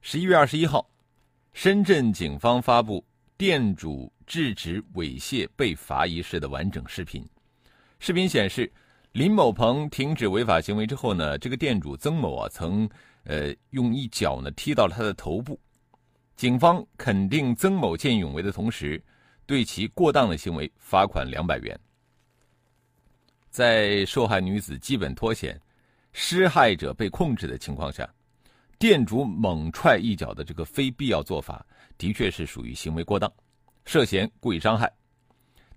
十一月二十一号，深圳警方发布店主制止猥亵被罚一事的完整视频。视频显示，林某鹏停止违法行为之后呢，这个店主曾某啊，曾呃用一脚呢踢到了他的头部。警方肯定曾某见义勇为的同时，对其过当的行为罚款两百元。在受害女子基本脱险、施害者被控制的情况下。店主猛踹一脚的这个非必要做法，的确是属于行为过当，涉嫌故意伤害。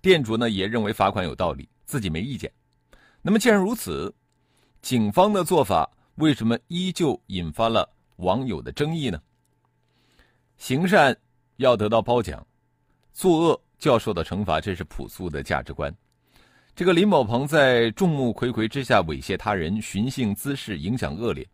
店主呢也认为罚款有道理，自己没意见。那么既然如此，警方的做法为什么依旧引发了网友的争议呢？行善要得到褒奖，作恶就要受到惩罚，这是朴素的价值观。这个林某鹏在众目睽睽之下猥亵他人，寻衅滋事，影响恶劣。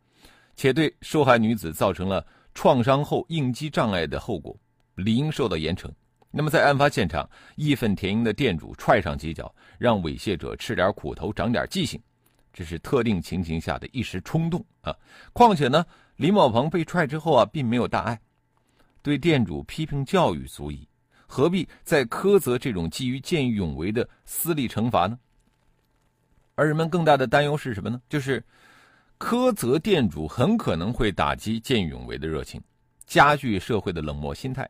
且对受害女子造成了创伤后应激障碍的后果，理应受到严惩。那么，在案发现场，义愤填膺的店主踹上几脚，让猥亵者吃点苦头，长点记性，这是特定情形下的一时冲动啊。况且呢，李某鹏被踹之后啊，并没有大碍，对店主批评教育足矣，何必再苛责这种基于见义勇为的私利惩罚呢？而人们更大的担忧是什么呢？就是。苛责店主很可能会打击见义勇为的热情，加剧社会的冷漠心态。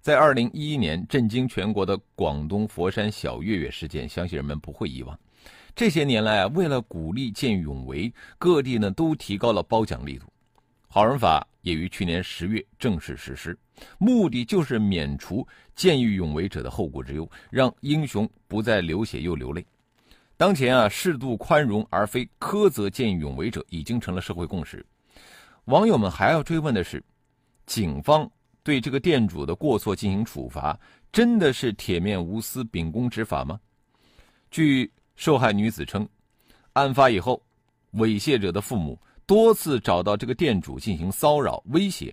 在二零一一年震惊全国的广东佛山小月月事件，相信人们不会遗忘。这些年来啊，为了鼓励见义勇为，各地呢都提高了褒奖力度。好人法也于去年十月正式实施，目的就是免除见义勇为者的后顾之忧，让英雄不再流血又流泪。当前啊，适度宽容而非苛责见义勇为者已经成了社会共识。网友们还要追问的是：警方对这个店主的过错进行处罚，真的是铁面无私、秉公执法吗？据受害女子称，案发以后，猥亵者的父母多次找到这个店主进行骚扰、威胁，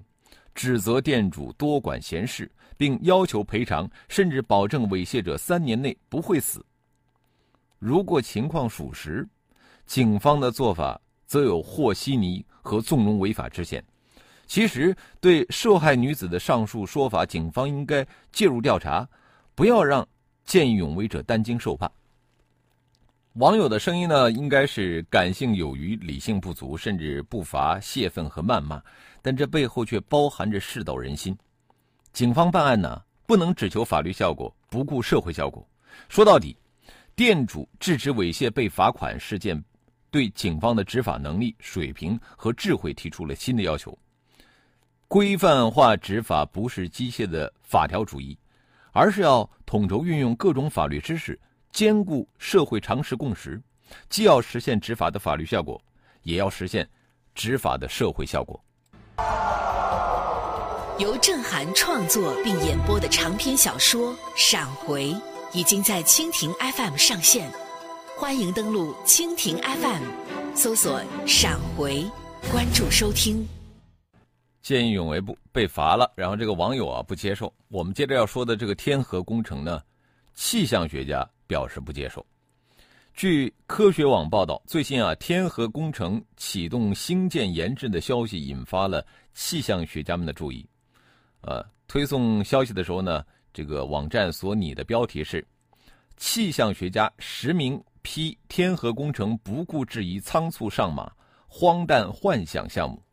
指责店主多管闲事，并要求赔偿，甚至保证猥亵者三年内不会死。如果情况属实，警方的做法则有和稀泥和纵容违法之嫌。其实，对受害女子的上述说法，警方应该介入调查，不要让见义勇为者担惊受怕。网友的声音呢，应该是感性有余，理性不足，甚至不乏泄愤和谩骂，但这背后却包含着世道人心。警方办案呢，不能只求法律效果，不顾社会效果。说到底。店主制止猥亵被罚款事件，对警方的执法能力、水平和智慧提出了新的要求。规范化执法不是机械的法条主义，而是要统筹运用各种法律知识，兼顾社会常识共识，既要实现执法的法律效果，也要实现执法的社会效果。由郑涵创作并演播的长篇小说《闪回》。已经在蜻蜓 FM 上线，欢迎登录蜻蜓 FM，搜索“闪回”，关注收听。见义勇为不被罚了，然后这个网友啊不接受。我们接着要说的这个天河工程呢，气象学家表示不接受。据科学网报道，最近啊天河工程启动兴建研制的消息引发了气象学家们的注意。呃，推送消息的时候呢。这个网站所拟的标题是：“气象学家实名批天河工程不顾质疑仓促上马，荒诞幻想项目。”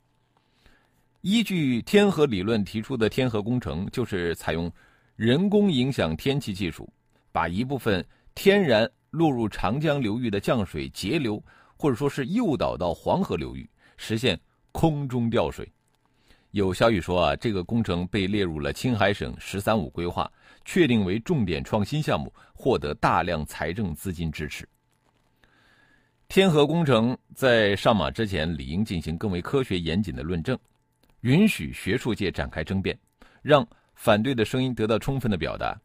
依据天河理论提出的天河工程，就是采用人工影响天气技术，把一部分天然落入长江流域的降水截流，或者说是诱导到黄河流域，实现空中调水。有消息说啊，这个工程被列入了青海省“十三五”规划，确定为重点创新项目，获得大量财政资金支持。天河工程在上马之前，理应进行更为科学严谨的论证。允许学术界展开争辩，让反对的声音得到充分的表达。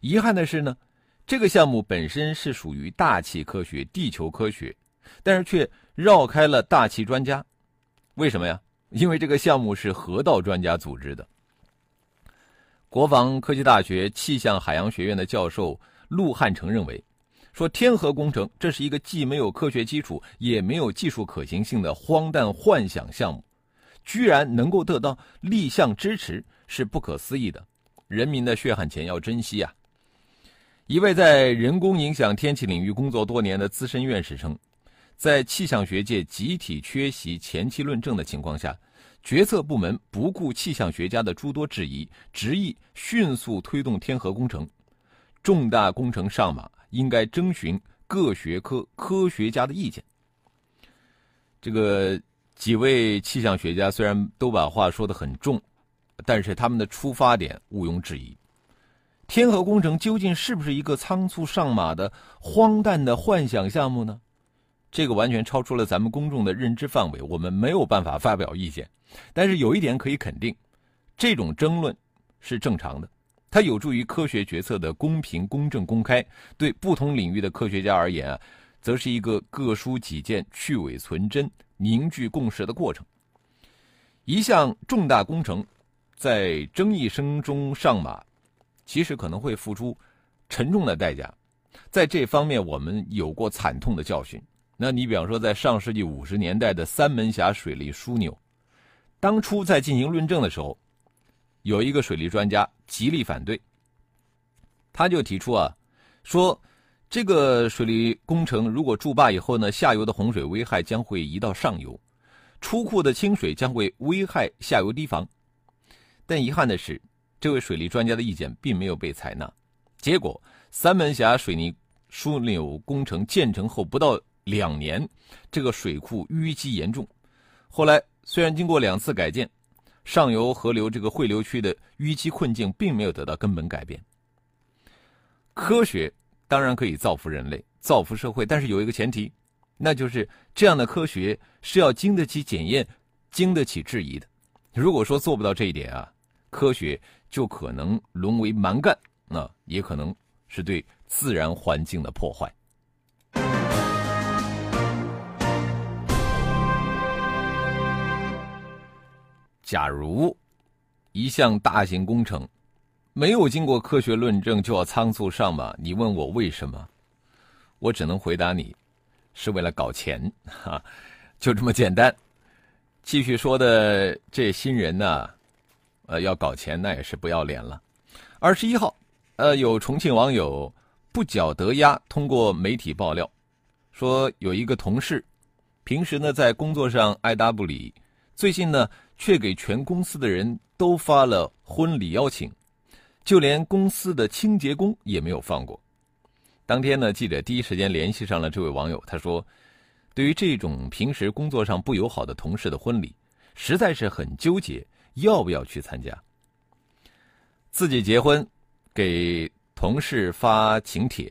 遗憾的是呢，这个项目本身是属于大气科学、地球科学，但是却绕开了大气专家。为什么呀？因为这个项目是河道专家组织的。国防科技大学气象海洋学院的教授陆汉成认为，说天河工程这是一个既没有科学基础，也没有技术可行性的荒诞幻想项目，居然能够得到立项支持，是不可思议的。人民的血汗钱要珍惜啊！一位在人工影响天气领域工作多年的资深院士称。在气象学界集体缺席前期论证的情况下，决策部门不顾气象学家的诸多质疑，执意迅速推动天河工程。重大工程上马，应该征询各学科科学家的意见。这个几位气象学家虽然都把话说得很重，但是他们的出发点毋庸置疑。天河工程究竟是不是一个仓促上马的荒诞的幻想项目呢？这个完全超出了咱们公众的认知范围，我们没有办法发表意见。但是有一点可以肯定，这种争论是正常的，它有助于科学决策的公平、公正、公开。对不同领域的科学家而言啊，则是一个各抒己见、去伪存真、凝聚共识的过程。一项重大工程在争议声中上马，其实可能会付出沉重的代价。在这方面，我们有过惨痛的教训。那你比方说，在上世纪五十年代的三门峡水利枢纽，当初在进行论证的时候，有一个水利专家极力反对。他就提出啊，说这个水利工程如果筑坝以后呢，下游的洪水危害将会移到上游，出库的清水将会危害下游堤防。但遗憾的是，这位水利专家的意见并没有被采纳。结果，三门峡水利枢纽工程建成后不到。两年，这个水库淤积严重。后来虽然经过两次改建，上游河流这个汇流区的淤积困境并没有得到根本改变。科学当然可以造福人类、造福社会，但是有一个前提，那就是这样的科学是要经得起检验、经得起质疑的。如果说做不到这一点啊，科学就可能沦为蛮干，那也可能是对自然环境的破坏。假如一项大型工程没有经过科学论证就要仓促上马，你问我为什么？我只能回答你，是为了搞钱，哈，就这么简单。继续说的这新人呢，呃，要搞钱那也是不要脸了。二十一号，呃，有重庆网友不缴得押，通过媒体爆料说，有一个同事平时呢在工作上爱答不理，最近呢。却给全公司的人都发了婚礼邀请，就连公司的清洁工也没有放过。当天呢，记者第一时间联系上了这位网友，他说：“对于这种平时工作上不友好的同事的婚礼，实在是很纠结，要不要去参加？自己结婚，给同事发请帖，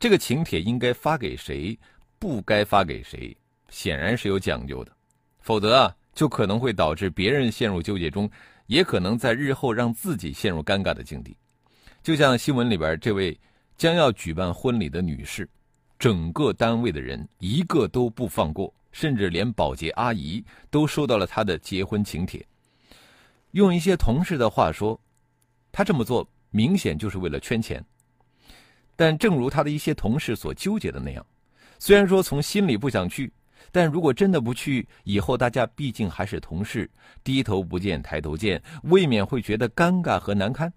这个请帖应该发给谁，不该发给谁，显然是有讲究的，否则啊。”就可能会导致别人陷入纠结中，也可能在日后让自己陷入尴尬的境地。就像新闻里边这位将要举办婚礼的女士，整个单位的人一个都不放过，甚至连保洁阿姨都收到了她的结婚请帖。用一些同事的话说，她这么做明显就是为了圈钱。但正如她的一些同事所纠结的那样，虽然说从心里不想去。但如果真的不去，以后大家毕竟还是同事，低头不见抬头见，未免会觉得尴尬和难堪。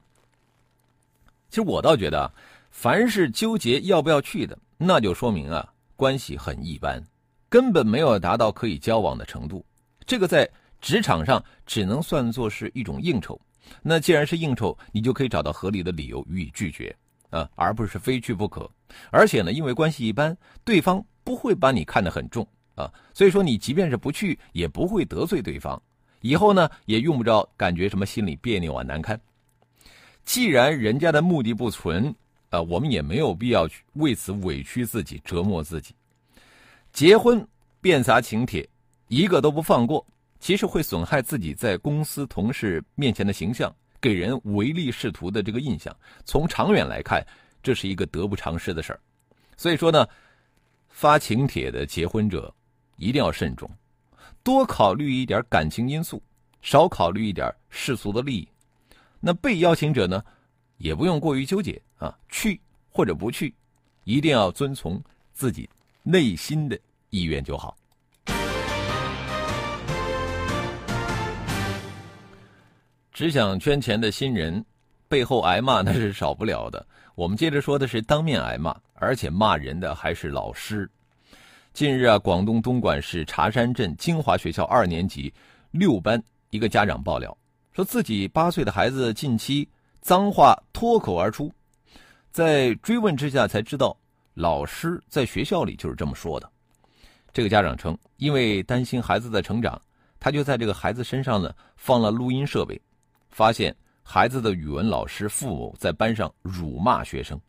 其实我倒觉得，凡是纠结要不要去的，那就说明啊关系很一般，根本没有达到可以交往的程度。这个在职场上只能算作是一种应酬。那既然是应酬，你就可以找到合理的理由予以拒绝啊，而不是非去不可。而且呢，因为关系一般，对方不会把你看得很重。啊，所以说你即便是不去，也不会得罪对方，以后呢也用不着感觉什么心里别扭啊难堪。既然人家的目的不纯，啊，我们也没有必要去为此委屈自己、折磨自己。结婚遍撒请帖，一个都不放过，其实会损害自己在公司同事面前的形象，给人唯利是图的这个印象。从长远来看，这是一个得不偿失的事儿。所以说呢，发请帖的结婚者一定要慎重，多考虑一点感情因素，少考虑一点世俗的利益。那被邀请者呢，也不用过于纠结啊，去或者不去，一定要遵从自己内心的意愿就好。只想圈钱的新人，背后挨骂那是少不了的。我们接着说的是当面挨骂，而且骂人的还是老师。近日啊，广东东莞市茶山镇金华学校二年级六班一个家长爆料，说自己八岁的孩子近期脏话脱口而出，在追问之下才知道，老师在学校里就是这么说的。这个家长称，因为担心孩子的成长，他就在这个孩子身上呢放了录音设备。发现孩子的语文老师傅某在班上辱骂学生，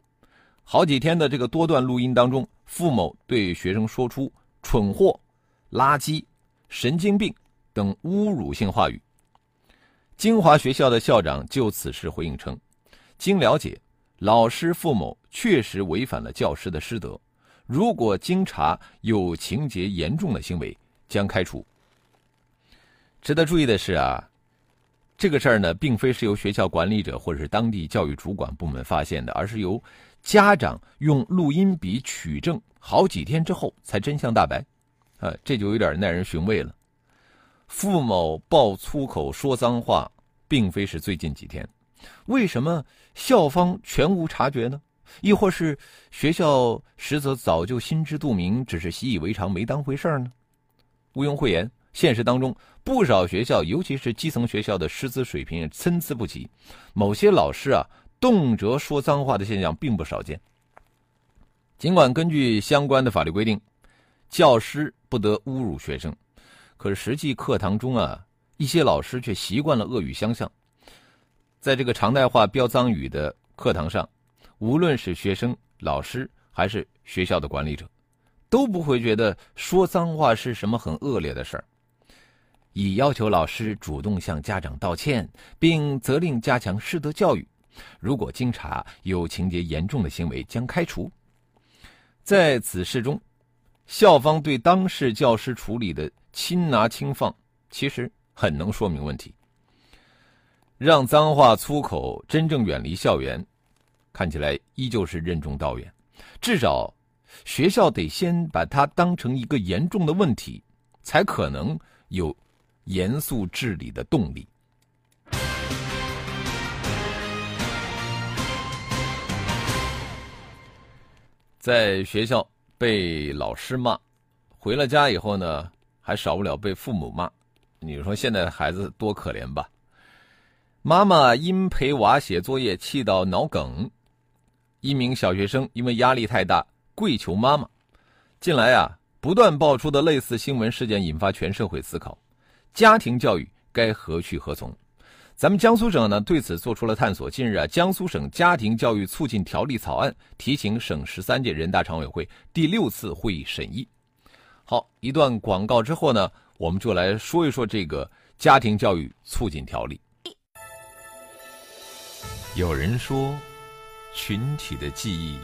好几天的这个多段录音当中，傅某对学生说出“蠢货”“垃圾”“神经病”等侮辱性话语。金华学校的校长就此事回应称：“经了解，老师傅某确实违反了教师的师德，如果经查有情节严重的行为，将开除。”值得注意的是啊。这个事儿呢，并非是由学校管理者或者是当地教育主管部门发现的，而是由家长用录音笔取证，好几天之后才真相大白，啊，这就有点耐人寻味了。傅某爆粗口、说脏话，并非是最近几天，为什么校方全无察觉呢？亦或是学校实则早就心知肚明，只是习以为常，没当回事呢？毋庸讳言。现实当中，不少学校，尤其是基层学校的师资水平参差不齐，某些老师啊，动辄说脏话的现象并不少见。尽管根据相关的法律规定，教师不得侮辱学生，可是实际课堂中啊，一些老师却习惯了恶语相向，在这个常态化飙脏语的课堂上，无论是学生、老师还是学校的管理者，都不会觉得说脏话是什么很恶劣的事儿。已要求老师主动向家长道歉，并责令加强师德教育。如果经查有情节严重的行为，将开除。在此事中，校方对当事教师处理的轻拿轻放，其实很能说明问题。让脏话粗口真正远离校园，看起来依旧是任重道远。至少，学校得先把它当成一个严重的问题，才可能有。严肃治理的动力。在学校被老师骂，回了家以后呢，还少不了被父母骂。你说现在的孩子多可怜吧？妈妈因陪娃写作业气到脑梗，一名小学生因为压力太大跪求妈妈。近来啊，不断爆出的类似新闻事件，引发全社会思考。家庭教育该何去何从？咱们江苏省呢对此做出了探索。近日啊，江苏省家庭教育促进条例草案提请省十三届人大常委会第六次会议审议。好，一段广告之后呢，我们就来说一说这个家庭教育促进条例。有人说，群体的记忆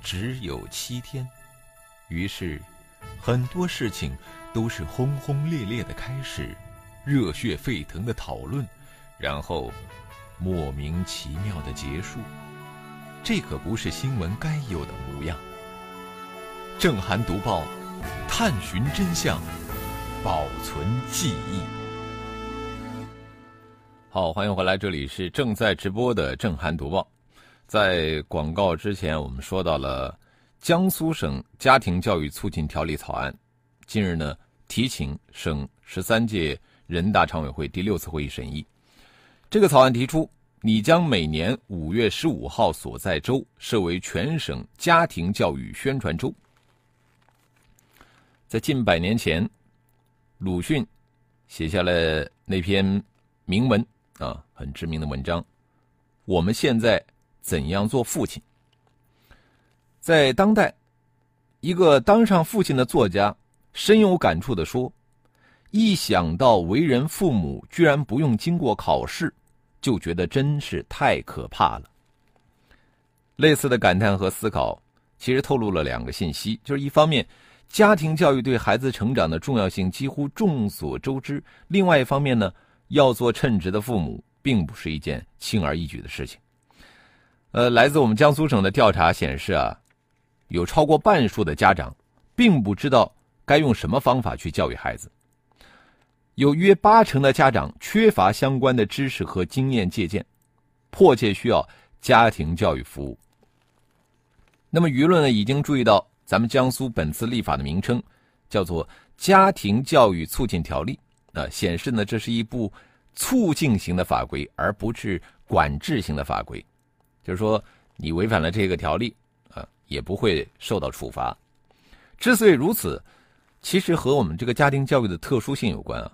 只有七天，于是很多事情都是轰轰烈烈的开始。热血沸腾的讨论，然后莫名其妙的结束，这可不是新闻该有的模样。正涵读报，探寻真相，保存记忆。好，欢迎回来，这里是正在直播的正涵读报。在广告之前，我们说到了江苏省家庭教育促进条例草案，近日呢提请省十三届。人大常委会第六次会议审议，这个草案提出，拟将每年五月十五号所在周设为全省家庭教育宣传周。在近百年前，鲁迅写下了那篇名文啊，很知名的文章。我们现在怎样做父亲？在当代，一个当上父亲的作家深有感触的说。一想到为人父母居然不用经过考试，就觉得真是太可怕了。类似的感叹和思考，其实透露了两个信息：就是一方面，家庭教育对孩子成长的重要性几乎众所周知；另外一方面呢，要做称职的父母，并不是一件轻而易举的事情。呃，来自我们江苏省的调查显示啊，有超过半数的家长，并不知道该用什么方法去教育孩子。有约八成的家长缺乏相关的知识和经验借鉴，迫切需要家庭教育服务。那么舆论呢，已经注意到咱们江苏本次立法的名称叫做《家庭教育促进条例》，啊，显示呢这是一部促进型的法规，而不是管制型的法规。就是说，你违反了这个条例，啊，也不会受到处罚。之所以如此，其实和我们这个家庭教育的特殊性有关啊。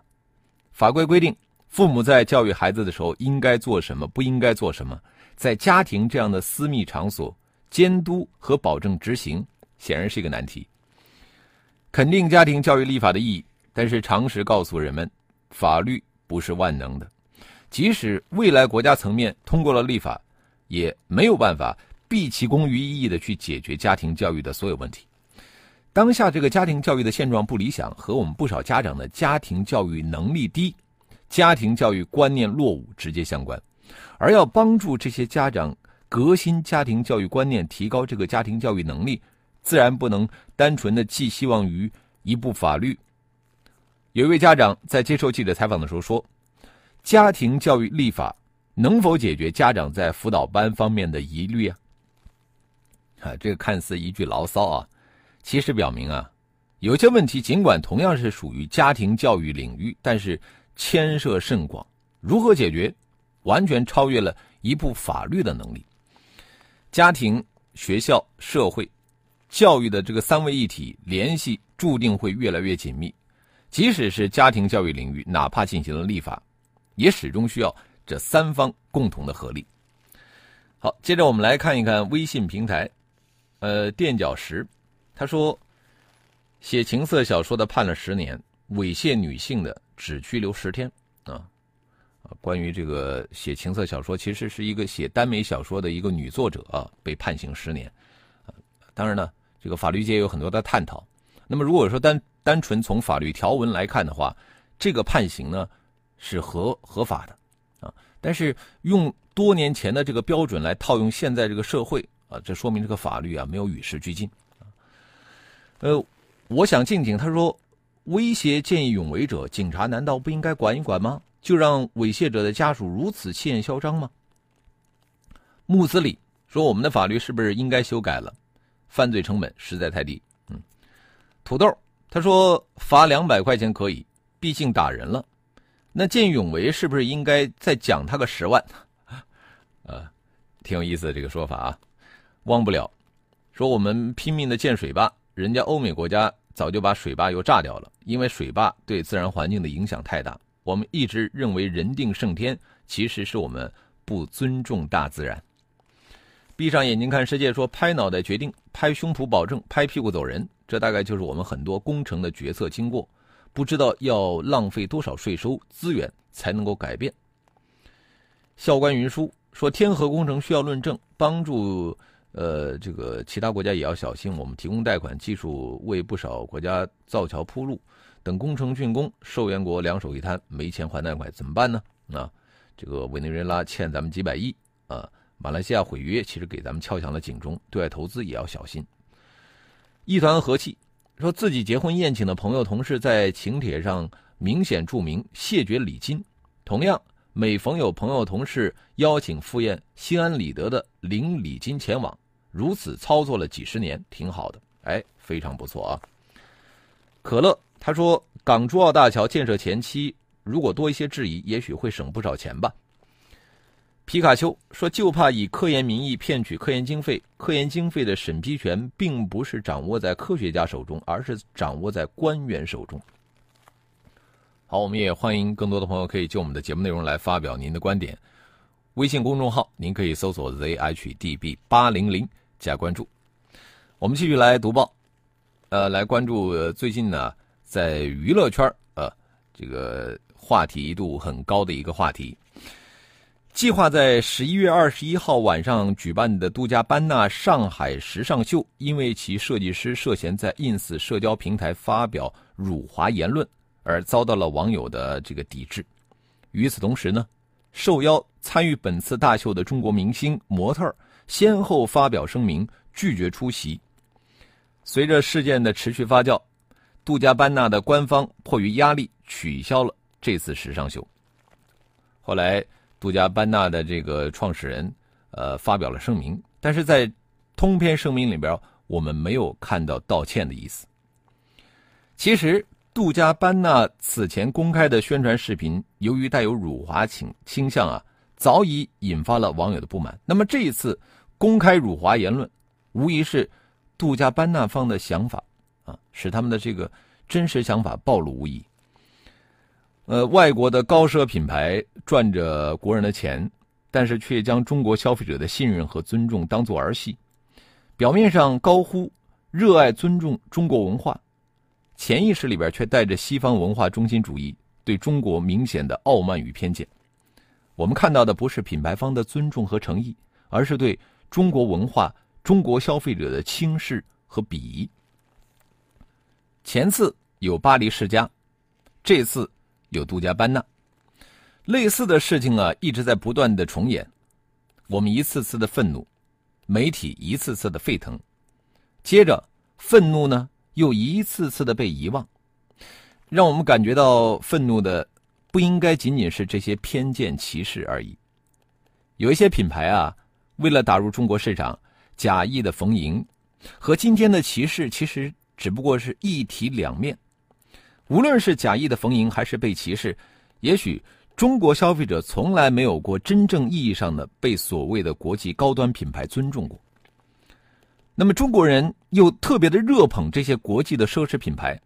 法规规定，父母在教育孩子的时候应该做什么，不应该做什么，在家庭这样的私密场所监督和保证执行，显然是一个难题。肯定家庭教育立法的意义，但是常识告诉人们，法律不是万能的，即使未来国家层面通过了立法，也没有办法毕其功于一役的去解决家庭教育的所有问题。当下这个家庭教育的现状不理想，和我们不少家长的家庭教育能力低、家庭教育观念落伍直接相关。而要帮助这些家长革新家庭教育观念，提高这个家庭教育能力，自然不能单纯的寄希望于一部法律。有一位家长在接受记者采访的时候说：“家庭教育立法能否解决家长在辅导班方面的疑虑啊？”啊，这个看似一句牢骚啊。其实表明啊，有些问题尽管同样是属于家庭教育领域，但是牵涉甚广，如何解决，完全超越了一部法律的能力。家庭、学校、社会、教育的这个三位一体联系注定会越来越紧密。即使是家庭教育领域，哪怕进行了立法，也始终需要这三方共同的合力。好，接着我们来看一看微信平台，呃，垫脚石。他说：“写情色小说的判了十年，猥亵女性的只拘留十天。”啊，啊，关于这个写情色小说，其实是一个写耽美小说的一个女作者啊，被判刑十年。当然呢，这个法律界有很多的探讨。那么，如果说单单纯从法律条文来看的话，这个判刑呢是合合法的，啊，但是用多年前的这个标准来套用现在这个社会啊，这说明这个法律啊没有与时俱进。呃，我想静静他说，威胁见义勇为者，警察难道不应该管一管吗？就让猥亵者的家属如此气焰嚣张吗？穆斯里说，我们的法律是不是应该修改了？犯罪成本实在太低。嗯，土豆他说，罚两百块钱可以，毕竟打人了。那见义勇为是不是应该再奖他个十万？呃，挺有意思的这个说法啊。忘不了，说我们拼命的建水坝。人家欧美国家早就把水坝又炸掉了，因为水坝对自然环境的影响太大。我们一直认为人定胜天，其实是我们不尊重大自然。闭上眼睛看世界，说拍脑袋决定，拍胸脯保证，拍屁股走人，这大概就是我们很多工程的决策经过。不知道要浪费多少税收资源才能够改变。校官云书说，天河工程需要论证，帮助。呃，这个其他国家也要小心。我们提供贷款，技术为不少国家造桥铺路，等工程竣工，受援国两手一摊，没钱还贷款怎么办呢？啊，这个委内瑞拉欠咱们几百亿啊，马来西亚毁约，其实给咱们敲响了警钟，对外投资也要小心。一团和气，说自己结婚宴请的朋友同事在请帖上明显注明谢绝礼金，同样。每逢有朋友同事邀请赴宴，心安理得的领礼金前往，如此操作了几十年，挺好的，哎，非常不错啊。可乐他说，港珠澳大桥建设前期如果多一些质疑，也许会省不少钱吧。皮卡丘说，就怕以科研名义骗取科研经费，科研经费的审批权并不是掌握在科学家手中，而是掌握在官员手中。好，我们也欢迎更多的朋友可以就我们的节目内容来发表您的观点。微信公众号您可以搜索 zhdb 八零零加关注。我们继续来读报，呃，来关注最近呢，在娱乐圈呃，这个话题度很高的一个话题。计划在十一月二十一号晚上举办的杜嘉班纳上海时尚秀，因为其设计师涉嫌在 ins 社交平台发表辱华言论，而遭到了网友的这个抵制。与此同时呢，受邀参与本次大秀的中国明星模特先后发表声明，拒绝出席。随着事件的持续发酵，杜嘉班纳的官方迫于压力取消了这次时尚秀。后来。杜嘉班纳的这个创始人，呃，发表了声明，但是在通篇声明里边，我们没有看到道歉的意思。其实，杜嘉班纳此前公开的宣传视频，由于带有辱华倾倾向啊，早已引发了网友的不满。那么这一次公开辱华言论，无疑是杜嘉班纳方的想法啊，使他们的这个真实想法暴露无遗。呃，外国的高奢品牌赚着国人的钱，但是却将中国消费者的信任和尊重当作儿戏。表面上高呼热爱、尊重中国文化，潜意识里边却带着西方文化中心主义，对中国明显的傲慢与偏见。我们看到的不是品牌方的尊重和诚意，而是对中国文化、中国消费者的轻视和鄙夷。前次有巴黎世家，这次。有杜嘉班纳，类似的事情啊，一直在不断的重演。我们一次次的愤怒，媒体一次次的沸腾，接着愤怒呢又一次次的被遗忘，让我们感觉到愤怒的不应该仅仅是这些偏见歧视而已。有一些品牌啊，为了打入中国市场，假意的逢迎，和今天的歧视其实只不过是一体两面。无论是假意的逢迎还是被歧视，也许中国消费者从来没有过真正意义上的被所谓的国际高端品牌尊重过。那么中国人又特别的热捧这些国际的奢侈品牌，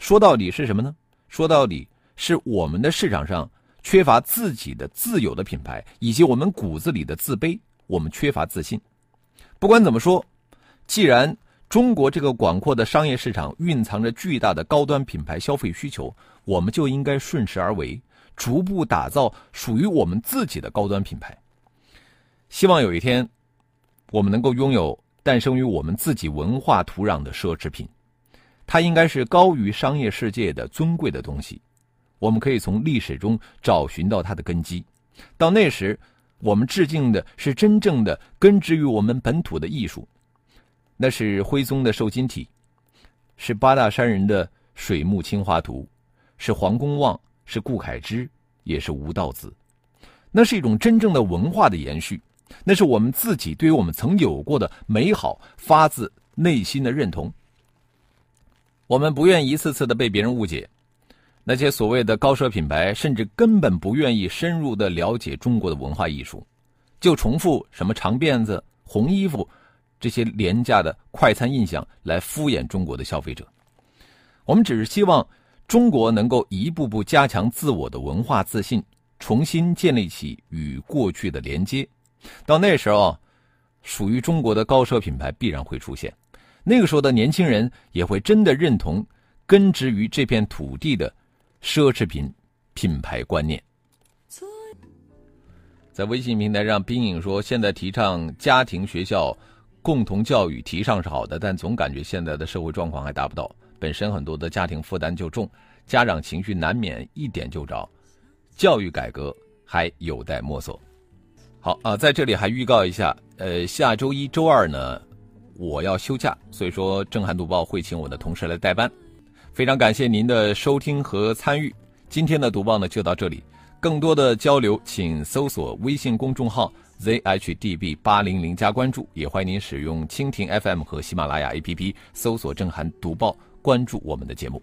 说到底是什么呢？说到底是我们的市场上缺乏自己的自有的品牌，以及我们骨子里的自卑，我们缺乏自信。不管怎么说，既然。中国这个广阔的商业市场蕴藏着巨大的高端品牌消费需求，我们就应该顺势而为，逐步打造属于我们自己的高端品牌。希望有一天，我们能够拥有诞生于我们自己文化土壤的奢侈品，它应该是高于商业世界的尊贵的东西。我们可以从历史中找寻到它的根基，到那时，我们致敬的是真正的根植于我们本土的艺术。那是徽宗的瘦金体，是八大山人的水木青花图，是黄公望，是顾恺之，也是吴道子。那是一种真正的文化的延续，那是我们自己对于我们曾有过的美好发自内心的认同。我们不愿一次次的被别人误解，那些所谓的高奢品牌，甚至根本不愿意深入的了解中国的文化艺术，就重复什么长辫子、红衣服。这些廉价的快餐印象来敷衍中国的消费者，我们只是希望中国能够一步步加强自我的文化自信，重新建立起与过去的连接。到那时候，属于中国的高奢品牌必然会出现。那个时候的年轻人也会真的认同根植于这片土地的奢侈品品牌观念。在微信平台上，冰影说：“现在提倡家庭学校。”共同教育提倡是好的，但总感觉现在的社会状况还达不到。本身很多的家庭负担就重，家长情绪难免一点就着，教育改革还有待摸索。好啊，在这里还预告一下，呃，下周一周二呢，我要休假，所以说正涵读报会请我的同事来代班。非常感谢您的收听和参与，今天的读报呢就到这里，更多的交流请搜索微信公众号。zhdb 八零零加关注，也欢迎您使用蜻蜓 FM 和喜马拉雅 APP 搜索“郑涵读报”，关注我们的节目。